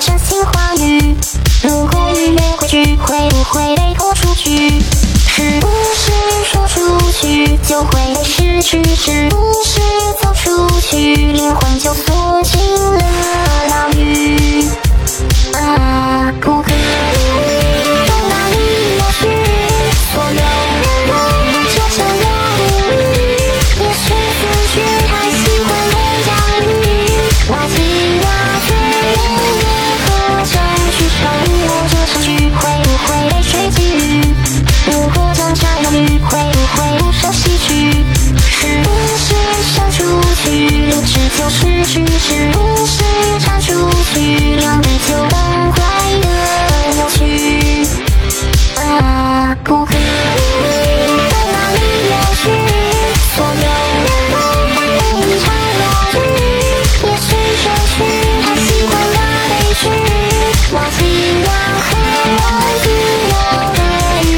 真心话语。如果逾越规矩，会不会被拖出去？是不是说出去就会被失去？是不是走出去，灵魂就锁进了牢狱？就是去，是不是唱出去，让地球更快的？我去，啊，不可以！在哪里丢失？所有人都在品尝落日，也是失去，太习惯那悲剧。我希望渴望自由的鱼。